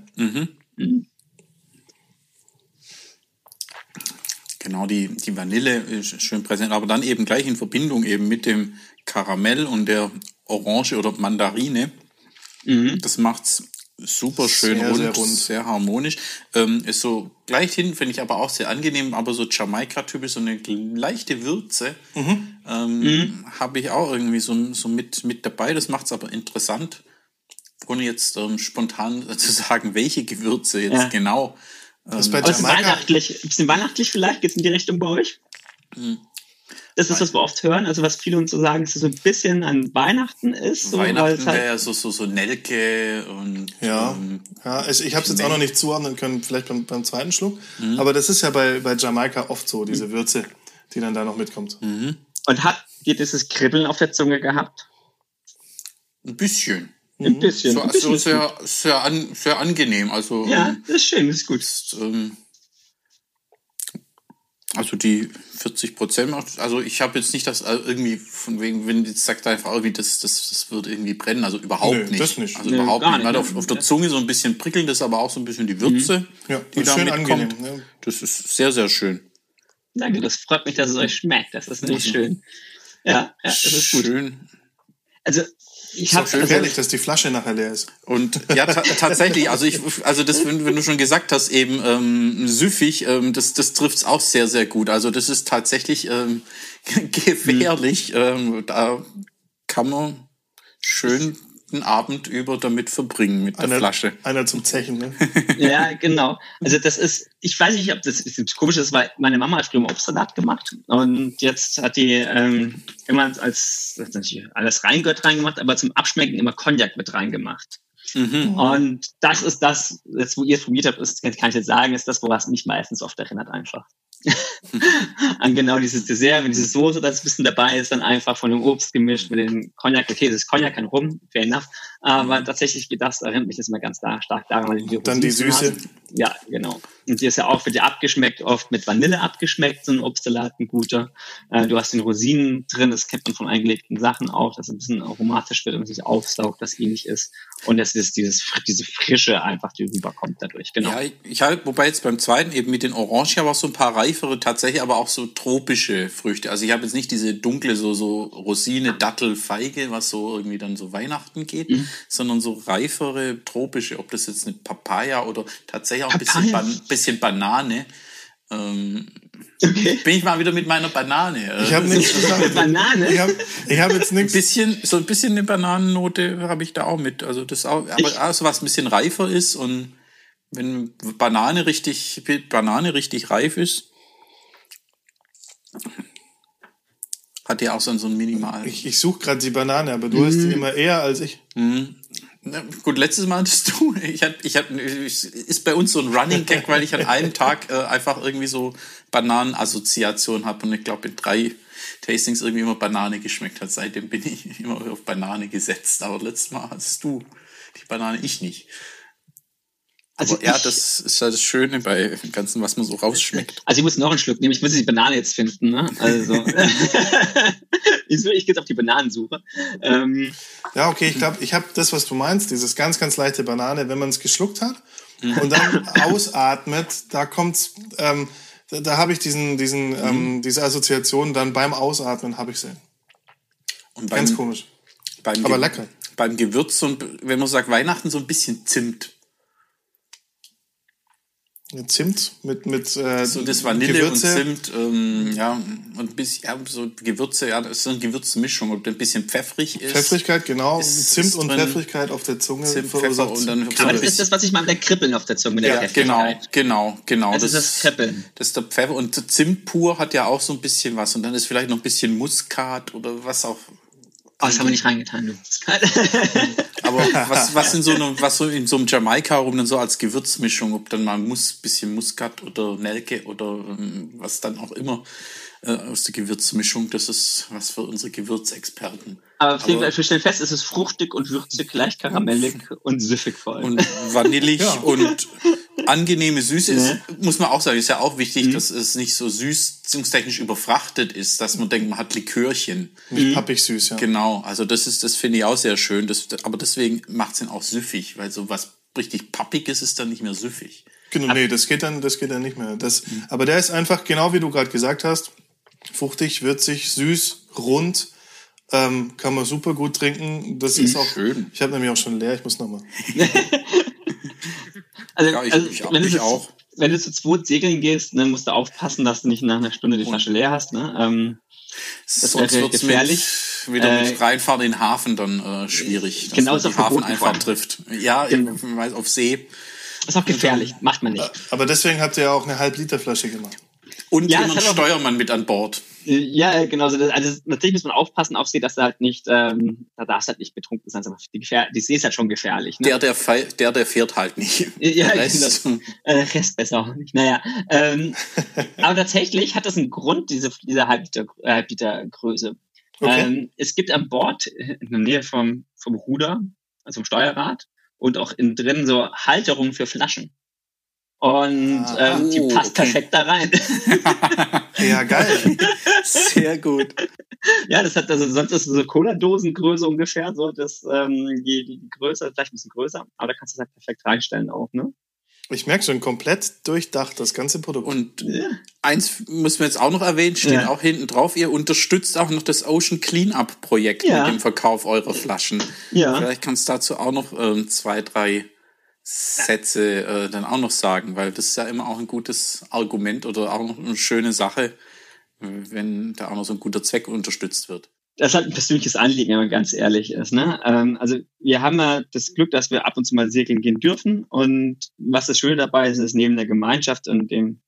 Genau, die, die Vanille ist schön präsent, aber dann eben gleich in Verbindung eben mit dem Karamell und der Orange oder Mandarine. Das macht's super schön
Sehr,
rund,
sehr
sehr,
rund.
harmonisch. Ähm, ist so gleich hin, finde ich aber auch sehr angenehm, aber so Jamaika-typisch, so eine leichte Würze
Mhm.
ähm, habe ich auch irgendwie so, so mit, mit dabei. Das macht's aber interessant, ohne jetzt ähm, spontan zu sagen, welche Gewürze jetzt
Ja.
genau.
Das ist bei
es
Jamaika.
weihnachtlich. Ein bisschen weihnachtlich vielleicht? Geht's in die Richtung bei euch?
Hm.
Das ist, was wir oft hören, also was viele uns so sagen, dass es so ein bisschen an Weihnachten ist. So,
Weihnachten
es
wäre
halt,
ja so, so, so Nelke und
Ja,
ähm,
ja ich, ich habe es jetzt auch noch nicht zuordnen können, vielleicht beim, beim zweiten Schluck.
Mhm.
Aber das ist ja bei, bei Jamaika oft so, diese Würze, die dann da noch mitkommt.
Mhm.
und hat ihr dieses Kribbeln auf der Zunge gehabt?
ein bisschen.
Ein bisschen.
So,
ein bisschen
also
ist
sehr, sehr, an, sehr angenehm. Also.
Ja,
ähm,
das ist schön, das ist gut.
ist, ähm, also die 40 Prozent, also ich habe jetzt nicht das äh, irgendwie von wegen, wenn jetzt sagt einfach irgendwie, das, das, das wird irgendwie brennen, also überhaupt
Nö,
nicht.
das nicht.
Also
Nö,
überhaupt
gar
nicht. Man
nicht,
hat auf,
ne?
auf der Zunge so ein bisschen prickelnd, das ist aber auch so ein bisschen die Würze,
Ja,
die da
schön
mitkommt.
angenehm. Ja.
Das ist sehr, sehr schön.
Danke, das freut mich, dass es euch schmeckt. Das ist natürlich schön. Ja, ja, das ist gut.
Schön.
Also, ich
Ist auch
habe
schön
also,
Gefährlich, dass die Flasche nachher leer ist.
Und ja, ta tatsächlich, also ich, also das, wenn, wenn du schon gesagt hast, eben ähm, süffig, ähm, das, das trifft's auch sehr, sehr gut. Also das ist tatsächlich ähm, gefährlich. Ähm, da kann man schön den Abend über damit verbringen mit der
Einer,
Flasche.
einer zum Zechen. Ne?
Ja, genau. Also das ist, ich weiß nicht, ob das ist, komisch ist, weil meine Mama hat früher immer Obstsalat gemacht und jetzt hat die ähm, immer als natürlich alles reingehört reingemacht, aber zum Abschmecken immer Cognac mit reingemacht.
Mhm.
Und das ist das, jetzt, wo ihr es probiert habt, ist, kann ich jetzt sagen, ist das, woran mich meistens oft erinnert einfach. An genau dieses Dessert, wenn diese Soße das ein bisschen dabei ist, dann einfach von dem Obst gemischt mit dem Cognac. Okay, das ist Cognac, kein Rum, fair enough. Aber tatsächlich, das erinnert mich das immer ganz da, stark daran, weil die
Dann die Süße.
haben. Ja, genau. Und die ist ja auch, wird ja abgeschmeckt, oft mit Vanille abgeschmeckt, so ein Obstsalat, ein guter. Äh, du hast den Rosinen drin, das kennt man von eingelegten Sachen auch, dass es ein bisschen aromatisch wird und sich aufsaugt, das ähnlich ist. Und es ist dieses, diese Frische einfach, die rüberkommt dadurch, genau.
Ja, ich halt, wobei jetzt beim zweiten eben mit den Orangen aber auch so ein paar reifere, tatsächlich aber auch so tropische Früchte. Also ich habe jetzt nicht diese dunkle, so, so Rosine, Dattel, Feige, was so irgendwie dann so Weihnachten geht,
Mhm.
sondern so reifere, tropische, ob das jetzt eine Papaya oder tatsächlich auch ein bisschen? Ban bisschen Banane. Ähm, okay. Bin ich mal wieder mit meiner Banane.
Ich habe nichts gesagt.
Banane?
Ich habe ich hab jetzt nichts.
Bisschen, so ein bisschen eine Bananennote habe ich da auch mit. Also das auch, aber ich, also was ein bisschen reifer ist und wenn Banane richtig, Banane richtig reif ist, hat die auch so, ein Minimal.
Ich, ich suche gerade die Banane, aber du mhm. hast die immer eher als ich.
Mhm. Na, gut, letztes Mal hattest du, ich hatte, ich hatte, ist bei uns so ein Running Gag, weil ich an einem Tag äh, einfach irgendwie so Bananenassoziation habe und ich glaube in drei Tastings irgendwie immer Banane geschmeckt hat. Seitdem bin ich immer auf Banane gesetzt. Aber letztes Mal hattest du die Banane, ich nicht. Also Aber ja, das ist ja das Schöne bei dem Ganzen, was man so rausschmeckt.
Also ich muss noch einen Schluck nehmen. Ich muss die Banane jetzt finden. Ne? Also ich, ich gehe jetzt auf die Bananensuche. Ähm,
ja, okay, ich glaube, ich habe das, was du meinst, dieses ganz, ganz leichte Banane, wenn man es geschluckt hat mhm. und dann ausatmet, da kommt's, ähm, da, da habe ich diesen, diesen, mhm. ähm, diese Assoziation dann beim Ausatmen habe ich sie. Und beim, ganz komisch. Aber lecker.
Beim Gewürz und wenn man sagt Weihnachten so ein bisschen Zimt.
Zimt mit mit äh,
so das Vanille Gewürze. und Zimt ähm, ja und bis ja so Gewürze ja das ist eine Gewürzmischung ob ein bisschen pfeffrig ist.
Pfeffrigkeit genau. Zimt und drin. Pfeffrigkeit auf der Zunge
Zimt, Pfeffer und dann
aber das ist das was ich meine der Kribbeln auf der Zunge
der ja, genau genau genau.
Das, das ist das Kribbeln.
das ist der Pfeffer. Und Zimt pur hat ja auch so ein bisschen was. Und dann ist vielleicht noch ein bisschen Muskat oder was auch
Oh, das haben wir nicht reingetan, du.
Aber was, was, in so einem, was so in so einem Jamaika rum dann so als Gewürzmischung, ob dann mal Mus, bisschen Muskat oder Nelke oder ähm, was dann auch immer äh, aus der Gewürzmischung, das ist was für unsere Gewürzexperten.
Aber, Aber wir stellen fest, es ist fruchtig und würzig, leicht karamellig und süffig vor allem.
Und vanillig ja. und angenehme Süße ist, ja. muss man auch sagen, ist ja auch wichtig, mhm. dass es nicht so süßungstechnisch überfrachtet ist, dass man denkt, man hat Likörchen.
Nicht mhm. pappig süß, ja.
Genau, also das ist, das finde ich auch sehr schön. Das, aber deswegen macht es ihn auch süffig, weil so was richtig pappiges ist dann nicht mehr süffig.
Genau, nee, das geht dann, das geht dann nicht mehr. Das, mhm. Aber der ist einfach, genau wie du gerade gesagt hast, fruchtig, würzig, süß, rund. Ähm, kann man super gut trinken. Das ist auch schön. Ich habe nämlich auch schon leer, ich muss nochmal.
Also, ja, ich, also ich, wenn, ich du auch. wenn du zu zweit segeln gehst, dann musst du aufpassen, dass du nicht nach einer Stunde die Flasche leer hast. Ne? Ähm,
das Sonst wäre gefährlich. Mit, wieder mit äh, reinfahren in den Hafen dann äh, schwierig.
Dass genau, man
die Hafeneinfahrt trifft. Ja, genau. in, auf See.
Das ist auch gefährlich, macht man nicht.
Aber deswegen habt ihr ja auch eine Halb-Liter-Flasche gemacht.
Und ja, jemand Steuermann mit an Bord.
Ja, genau. Also, also natürlich muss man aufpassen auf sie, dass er halt nicht, ähm, da darf halt nicht betrunken sein. Aber die, Gefähr die See ist halt schon gefährlich.
Ne? Der, der, der, der fährt halt nicht.
Ja, der Rest, genau. äh, Rest besser auch nicht. Naja, ähm, aber tatsächlich hat das einen Grund, diese, diese Halbliter, Halbliter Größe. Okay. Ähm, es gibt an Bord in der Nähe vom, vom Ruder, also vom Steuerrad, und auch innen drin so Halterungen für Flaschen. Und ah, ähm, die oh, passt okay. perfekt da rein.
ja, geil.
Sehr gut.
Ja, das hat also sonst ist es so Cola-Dosengröße ungefähr, so das ähm, die, die Größe, vielleicht ein bisschen größer, aber da kannst du es halt perfekt reinstellen auch, ne?
Ich merke schon, komplett durchdacht, das ganze Produkt.
Und ja. eins müssen wir jetzt auch noch erwähnen, steht ja. auch hinten drauf, ihr unterstützt auch noch das Ocean Cleanup Projekt ja. mit dem Verkauf eurer Flaschen. Ja. Vielleicht kannst du dazu auch noch ähm, zwei, drei Sätze äh, dann auch noch sagen, weil das ist ja immer auch ein gutes Argument oder auch noch eine schöne Sache, wenn da auch noch so ein guter Zweck unterstützt wird.
Das ist halt ein persönliches Anliegen, wenn man ganz ehrlich ist. Ne? Ähm, also wir haben ja das Glück, dass wir ab und zu mal segeln gehen dürfen. Und was das Schöne dabei ist, ist neben der Gemeinschaft und dem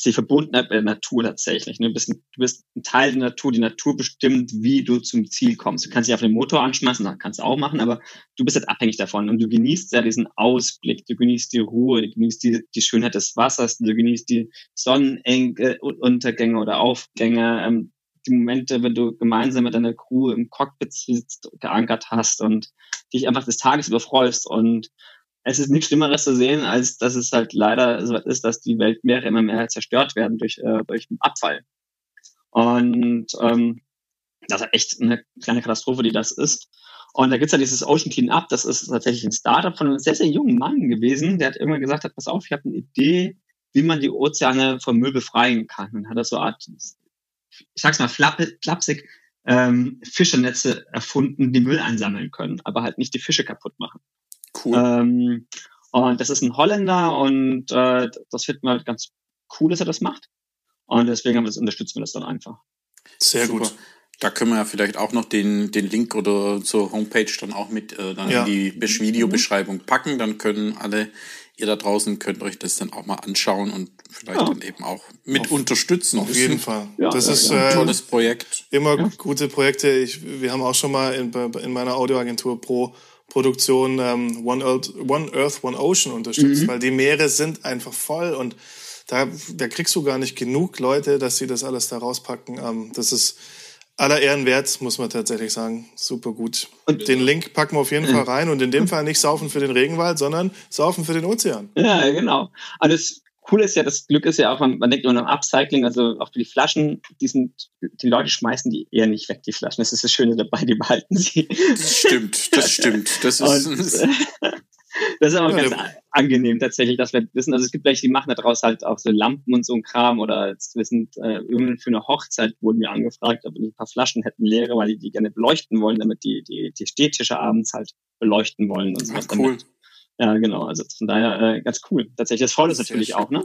ist die Verbundenheit mit der Natur tatsächlich. Ne? Du, bist ein, du bist ein Teil der Natur. Die Natur bestimmt, wie du zum Ziel kommst. Du kannst dich auf den Motor anschmeißen, das kannst du auch machen, aber du bist halt abhängig davon. Und du genießt ja diesen Ausblick, du genießt die Ruhe, du genießt die, die Schönheit des Wassers, du genießt die Sonnenuntergänge oder Aufgänge, ähm, die Momente, wenn du gemeinsam mit deiner Crew im Cockpit sitzt, geankert hast und dich einfach des Tages überfreust und es ist nichts Schlimmeres zu sehen, als dass es halt leider so ist, dass die Weltmeere immer mehr zerstört werden durch, äh, durch Abfall. Und ähm, das ist echt eine kleine Katastrophe, die das ist. Und da gibt's ja dieses Ocean Clean Up, das ist tatsächlich ein Startup von einem sehr, sehr jungen Mann gewesen, der hat irgendwann gesagt hat, pass auf, ich habe eine Idee, wie man die Ozeane vom Müll befreien kann. Und hat er so eine Art, ich sag's mal flapsig, ähm, Fischernetze erfunden, die Müll einsammeln können, aber halt nicht die Fische kaputt machen. Cool. Ähm, und das ist ein Holländer und äh, das finden wir halt ganz cool, dass er das macht. Und deswegen haben wir das, unterstützen wir das dann einfach.
Sehr
Super.
gut.
Da können wir ja vielleicht auch noch den, den Link oder zur Homepage dann auch mit äh, dann
Ja.
in die Besch- Videobeschreibung packen. Dann können alle, ihr da draußen könnt euch das dann auch mal anschauen und vielleicht
Ja.
dann eben auch mit unterstützen.
Auf
Das ist
jeden
ein
Fall.
Ja,
das
ja,
ist
ja.
äh,
tolles Projekt.
immer gute Projekte. Ich, wir haben auch schon mal in, in meiner Audioagentur pro Produktion ähm, One, Earth, One Earth, One Ocean unterstützt, weil die Meere sind einfach voll und da, da kriegst du gar nicht genug Leute, dass sie das alles da rauspacken. Ähm, das ist aller Ehren wert, muss man tatsächlich sagen. Super gut.
Und-
den Link packen wir auf jeden Fall rein und in dem Fall nicht saufen für den Regenwald, sondern saufen für den Ozean.
Ja, genau. Und das Coole ist ja, das Glück ist ja auch, man, man denkt nur an Upcycling, also auch für die Flaschen, die sind, die Leute schmeißen die eher nicht weg, die Flaschen. Das ist das Schöne dabei, die behalten sie.
Das stimmt, das stimmt. Das
Und,
ist,
äh, das ist aber
Ja,
ganz angenehm tatsächlich, dass wir wissen, also es gibt welche, die machen daraus halt auch so Lampen und so ein Kram oder jetzt, wir sind äh, irgendwann für eine Hochzeit wurden wir angefragt, ob wir nicht ein paar Flaschen hätten leere, weil die die gerne beleuchten wollen, damit die die die Stehtische abends halt beleuchten wollen und so.
ja, cool.
Ja, genau. Also von daher äh, ganz cool. Tatsächlich, das freut uns natürlich
schön.
auch, ne?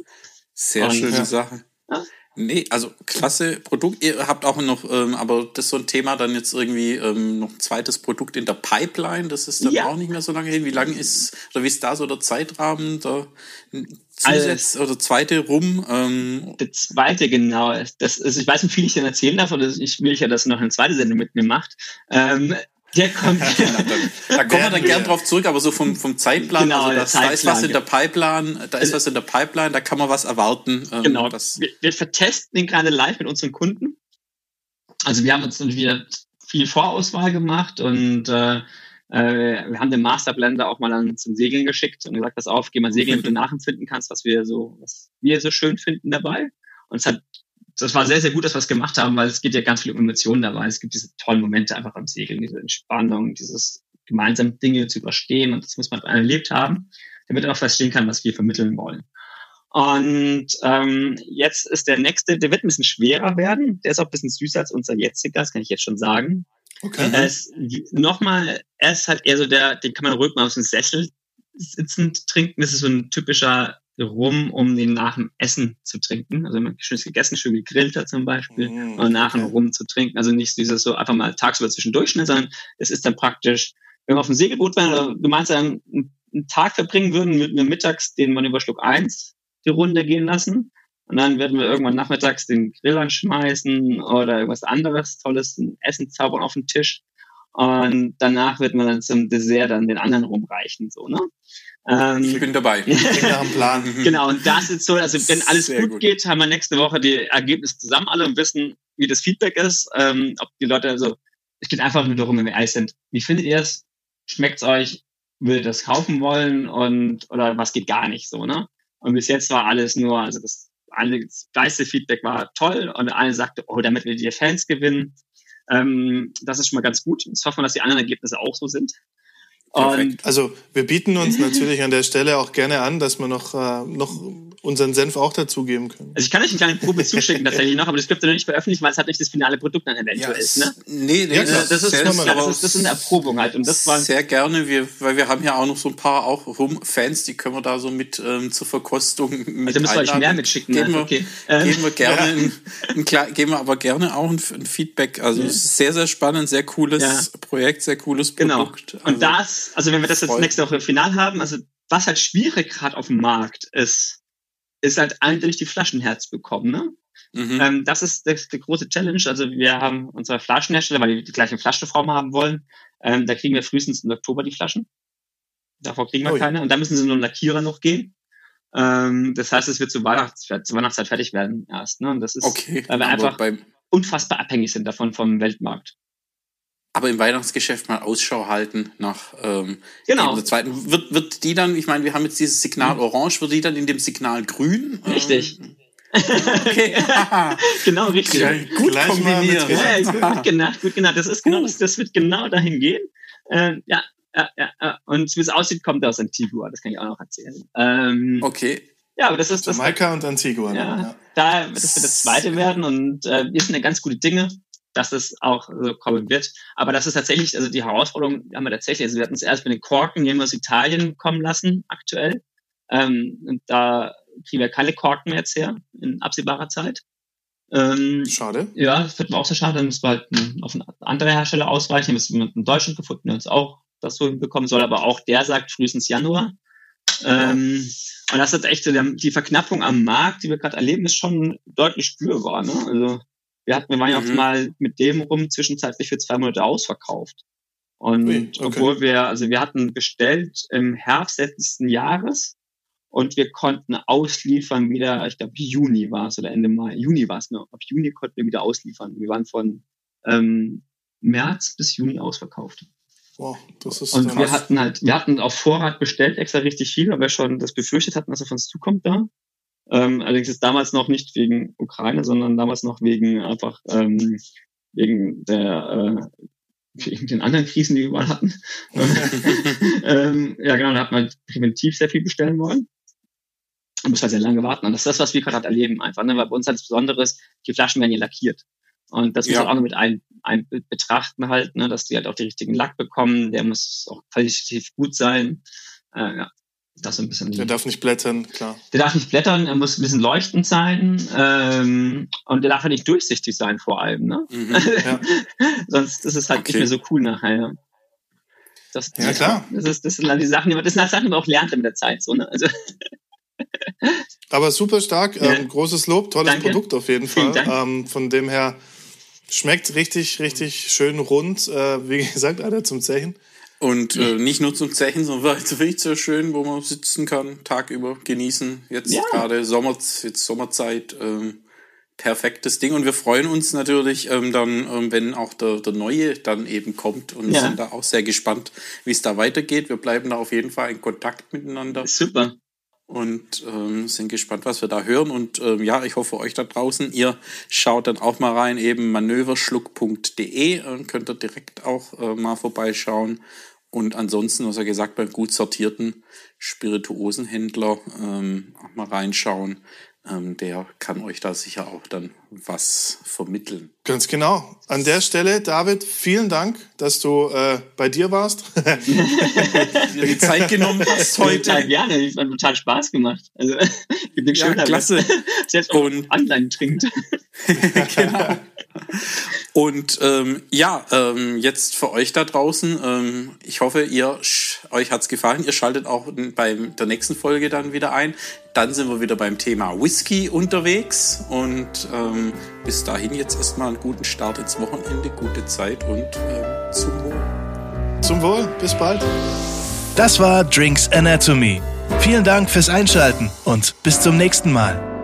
Sehr
Und-
schöne
Ja.
Sache.
Ja.
Nee, also klasse Produkt. Ihr habt auch noch, ähm, aber das ist so ein Thema, dann jetzt irgendwie ähm, noch ein zweites Produkt in der Pipeline. Das ist dann
Ja.
auch nicht mehr so lange hin. Wie lange ist, oder wie ist da so der Zeitrahmen, der
Also-
Zusatz oder zweite rum? Ähm,
Der zweite, genau. Das ist, ich weiß nicht, wie viel ich denn erzählen darf, oder ich will ja, dass er noch eine zweite Sendung mit mir macht. Ähm, der kommt.
da kommen wir dann gern drauf zurück, aber so vom, vom Zeitplan,
Genau,
also das, da ist was
Zeitplan.
in der Pipeline, da ist was in der Pipeline, da kann man was erwarten. Ähm,
Genau.
Das,
Wir, wir vertesten den gerade live mit unseren Kunden. Also wir haben uns dann wieder viel Vorauswahl gemacht und äh, äh, wir haben den Masterblender auch mal dann zum Segeln geschickt und gesagt, pass auf, geh mal segeln, damit du nachempfinden kannst, was wir so, was wir so schön finden dabei. Und es hat, das war sehr, sehr gut, dass wir es gemacht haben, weil es geht ja ganz viel um Emotionen dabei. Es gibt diese tollen Momente einfach beim Segeln, diese Entspannung, dieses gemeinsam Dinge zu überstehen und das muss man erlebt haben, damit er auch verstehen kann, was wir vermitteln wollen. Und ähm, jetzt ist der nächste, der wird ein bisschen schwerer werden. Der ist auch ein bisschen süßer als unser jetziger, das kann ich jetzt schon sagen.
Okay.
Er ist nochmal, er ist halt eher so der, den kann man ruhig mal aus dem Sessel sitzend trinken. Das ist so ein typischer Rum, um den nach dem Essen zu trinken. Also wenn man schön gegessen, schön gegrillt hat zum Beispiel
Mm,
und nach dem
okay.
Rum zu trinken. Also nicht dieses so einfach mal tagsüber zwischendurch, ne, sondern es ist dann praktisch, wenn wir auf dem Segelboot wären oder gemeinsam einen, Tag verbringen würden, würden wir mittags den Manöver Schluck 1 die Runde gehen lassen. Und dann werden wir irgendwann nachmittags den Grill anschmeißen oder irgendwas anderes Tolles, ein Essen zaubern auf den Tisch. Und danach wird man dann zum Dessert dann den anderen rumreichen, so, ne?
Ich
Ähm,
bin dabei.
Nach einem Plan.
genau, und das ist so, also wenn alles gut,
gut.
geht, haben wir nächste Woche die Ergebnisse zusammen alle und wissen, wie das Feedback ist, ähm, ob die Leute, also es geht einfach nur darum, wenn wir ehrlich sind, wie findet ihr es? Schmeckt's euch? Würdet ihr das kaufen wollen? Und oder was geht gar nicht so, ne? Und bis jetzt war alles nur, also das eine das meiste Feedback war toll und eine sagte, oh, damit wir die Fans gewinnen. Ähm, das ist schon mal ganz gut. Jetzt hoffen wir, dass die anderen Ergebnisse auch so sind.
Perfekt.
Also wir bieten uns natürlich an der Stelle auch gerne an, dass wir noch, äh, noch unseren Senf auch dazugeben können.
Also ich kann euch eine kleine Probe zuschicken tatsächlich noch, aber das dürft ihr noch nicht veröffentlichen, weil es halt nicht das finale Produkt dann eventuell ist. Ne?
Nee, nee,
Ja.
Das das, ist, das, ist, das ist eine Erprobung halt. Und das war
sehr gerne, wir, weil wir haben ja auch noch so ein paar auch Rum-Fans, die können wir da so mit ähm, zur Verkostung mit
Also müssen wir euch mehr mitschicken.
Geben
ne?
wir,
okay. Ähm,
geben wir gerne, ein, ein, klar- geben wir aber gerne auch ein, ein Feedback. Also es ist sehr, sehr spannend, sehr cooles
Ja.
Projekt, sehr cooles
Genau.
Produkt.
Und das, also wenn wir das jetzt nächste Woche im Final haben, also was halt schwierig gerade auf dem Markt ist, ist halt eindeutig die Flaschenherz bekommen. Ne?
Mhm.
Ähm, das ist das, die große Challenge. Also wir haben unsere Flaschenhersteller, weil die die gleiche Flaschenform haben wollen, ähm, da kriegen wir frühestens im Oktober die Flaschen. Davor kriegen wir
Ui.
keine. Und da müssen sie nur Lackierer noch gehen. Ähm, das heißt, es wird zu, Weihnachts zu Weihnachtszeit fertig werden erst. Ne? Und das ist,
okay,
weil wir
aber,
einfach unfassbar abhängig sind davon vom Weltmarkt.
Aber im Weihnachtsgeschäft mal Ausschau halten nach ähm,
Genau.
der zweiten. Wird, wird die dann, ich meine, wir haben jetzt dieses Signal orange, wird die dann in dem Signal grün?
Mhm. Richtig.
Ähm, okay.
Genau, richtig.
Ja, gut
Gleich
kombiniert.
Ja, gut, gut genacht, gut genacht. Das ist genau, das, das wird genau dahin gehen. Ähm, ja, ja, ja. Und wie es aussieht, kommt aus Antigua. Das kann ich auch noch erzählen. Ähm,
Okay.
Ja, aber das ist das.
Jamaika und Antigua.
Ja,
Ja.
da wird das wird das zweite werden und äh, wir sind ja ganz gute Dinge, dass es auch so kommen wird. Aber das ist tatsächlich, also die Herausforderung haben wir tatsächlich. Also wir hatten es erst mit den Korken, wir aus Italien kommen lassen, aktuell. Ähm, und da kriegen wir keine Korken mehr jetzt her in absehbarer Zeit.
Ähm, schade.
Ja, das wird mir auch sehr schade. Dann müssen wir halt auf einen anderen Hersteller ausweichen. Wir müssen jemanden in Deutschland gefunden, der uns auch das so hinbekommen soll, aber auch der sagt frühestens Januar. Ähm, und das ist echt so, die Verknappung am Markt, die wir gerade erleben, ist schon deutlich spürbar. Ne? Also wir hatten, wir waren ja mhm. auch mal mit dem rum zwischenzeitlich für zwei Monate ausverkauft. Und okay. obwohl wir, also wir hatten bestellt im Herbst letzten Jahres und wir konnten ausliefern wieder, ich glaube Juni war es oder Ende Mai, Juni war es, ne? Ab Juni konnten wir wieder ausliefern. Wir waren von ähm, März bis Juni ausverkauft.
Wow, das ist
und wir hatten halt, wir hatten auf Vorrat bestellt extra richtig viel, weil wir schon das befürchtet hatten, dass er von uns zukommt da. Ähm, allerdings ist damals noch nicht wegen Ukraine, sondern damals noch wegen einfach ähm, wegen der äh, wegen den anderen Krisen, die wir überall hatten. ähm, ja, genau, da hat man präventiv sehr viel bestellen wollen. Man muss halt sehr lange warten. Und das ist das, was wir gerade erleben einfach. Ne? Weil bei uns halt das Besondere ist, die Flaschen werden hier lackiert. Und das muss ja. man auch noch mit ein, ein betrachten halt, ne, dass die halt auch die richtigen Lack bekommen. Der muss auch qualitativ gut sein. Äh, ja, das so ein bisschen.
Der darf nicht blättern, klar.
Der darf nicht blättern, er muss ein bisschen leuchtend sein ähm, und der darf ja nicht durchsichtig sein vor allem. Ne? Mhm, ja. Sonst ist es halt okay. nicht mehr so cool nachher. Ja.
Das, ja, klar.
Das, ist, das sind dann die Sachen, die man, das sind Sachen, die man auch lernt mit der Zeit. So, ne? also
Aber super stark, ja. ähm, großes Lob, tolles Danke. Produkt auf jeden Fall. Ähm, von dem her schmeckt richtig, richtig schön rund. Äh, wie gesagt, einer zum Zechen.
Und äh, nicht nur zum Zechen, sondern wirklich so schön, wo man sitzen kann, tagüber genießen. Jetzt ja. gerade Sommer, jetzt Sommerzeit, ähm, perfektes Ding. Und wir freuen uns natürlich ähm, dann, ähm, wenn auch der, der neue dann eben kommt und ja. sind da auch sehr gespannt, wie es da weitergeht. Wir bleiben da auf jeden Fall in Kontakt miteinander.
Super
und ähm, sind gespannt, was wir da hören. Und ähm, ja, ich hoffe, euch da draußen, ihr schaut dann auch mal rein, eben manöverschluck.de und könnt ihr direkt auch äh, mal vorbeischauen. Und ansonsten, was er gesagt, beim gut sortierten Spirituosenhändler ähm, auch mal reinschauen ähm, der kann euch da sicher auch dann was vermitteln.
Ganz genau. An der Stelle, David, vielen Dank, dass du äh, bei dir warst.
dir die Zeit genommen hast heute.
Total gerne, es hat total Spaß gemacht. Also, ich bin
ja, klasse.
Selbst auch Und online trinkt.
genau. Und ähm, ja, ähm, jetzt für euch da draußen, ähm, ich hoffe, ihr euch hat's gefallen. Ihr schaltet auch bei der nächsten Folge dann wieder ein. Dann sind wir wieder beim Thema Whisky unterwegs. Und ähm, bis dahin jetzt erstmal einen guten Start ins Wochenende, gute Zeit und äh, zum Wohl.
Zum Wohl, bis bald.
Das war Drinks Anatomy. Vielen Dank fürs Einschalten und bis zum nächsten Mal.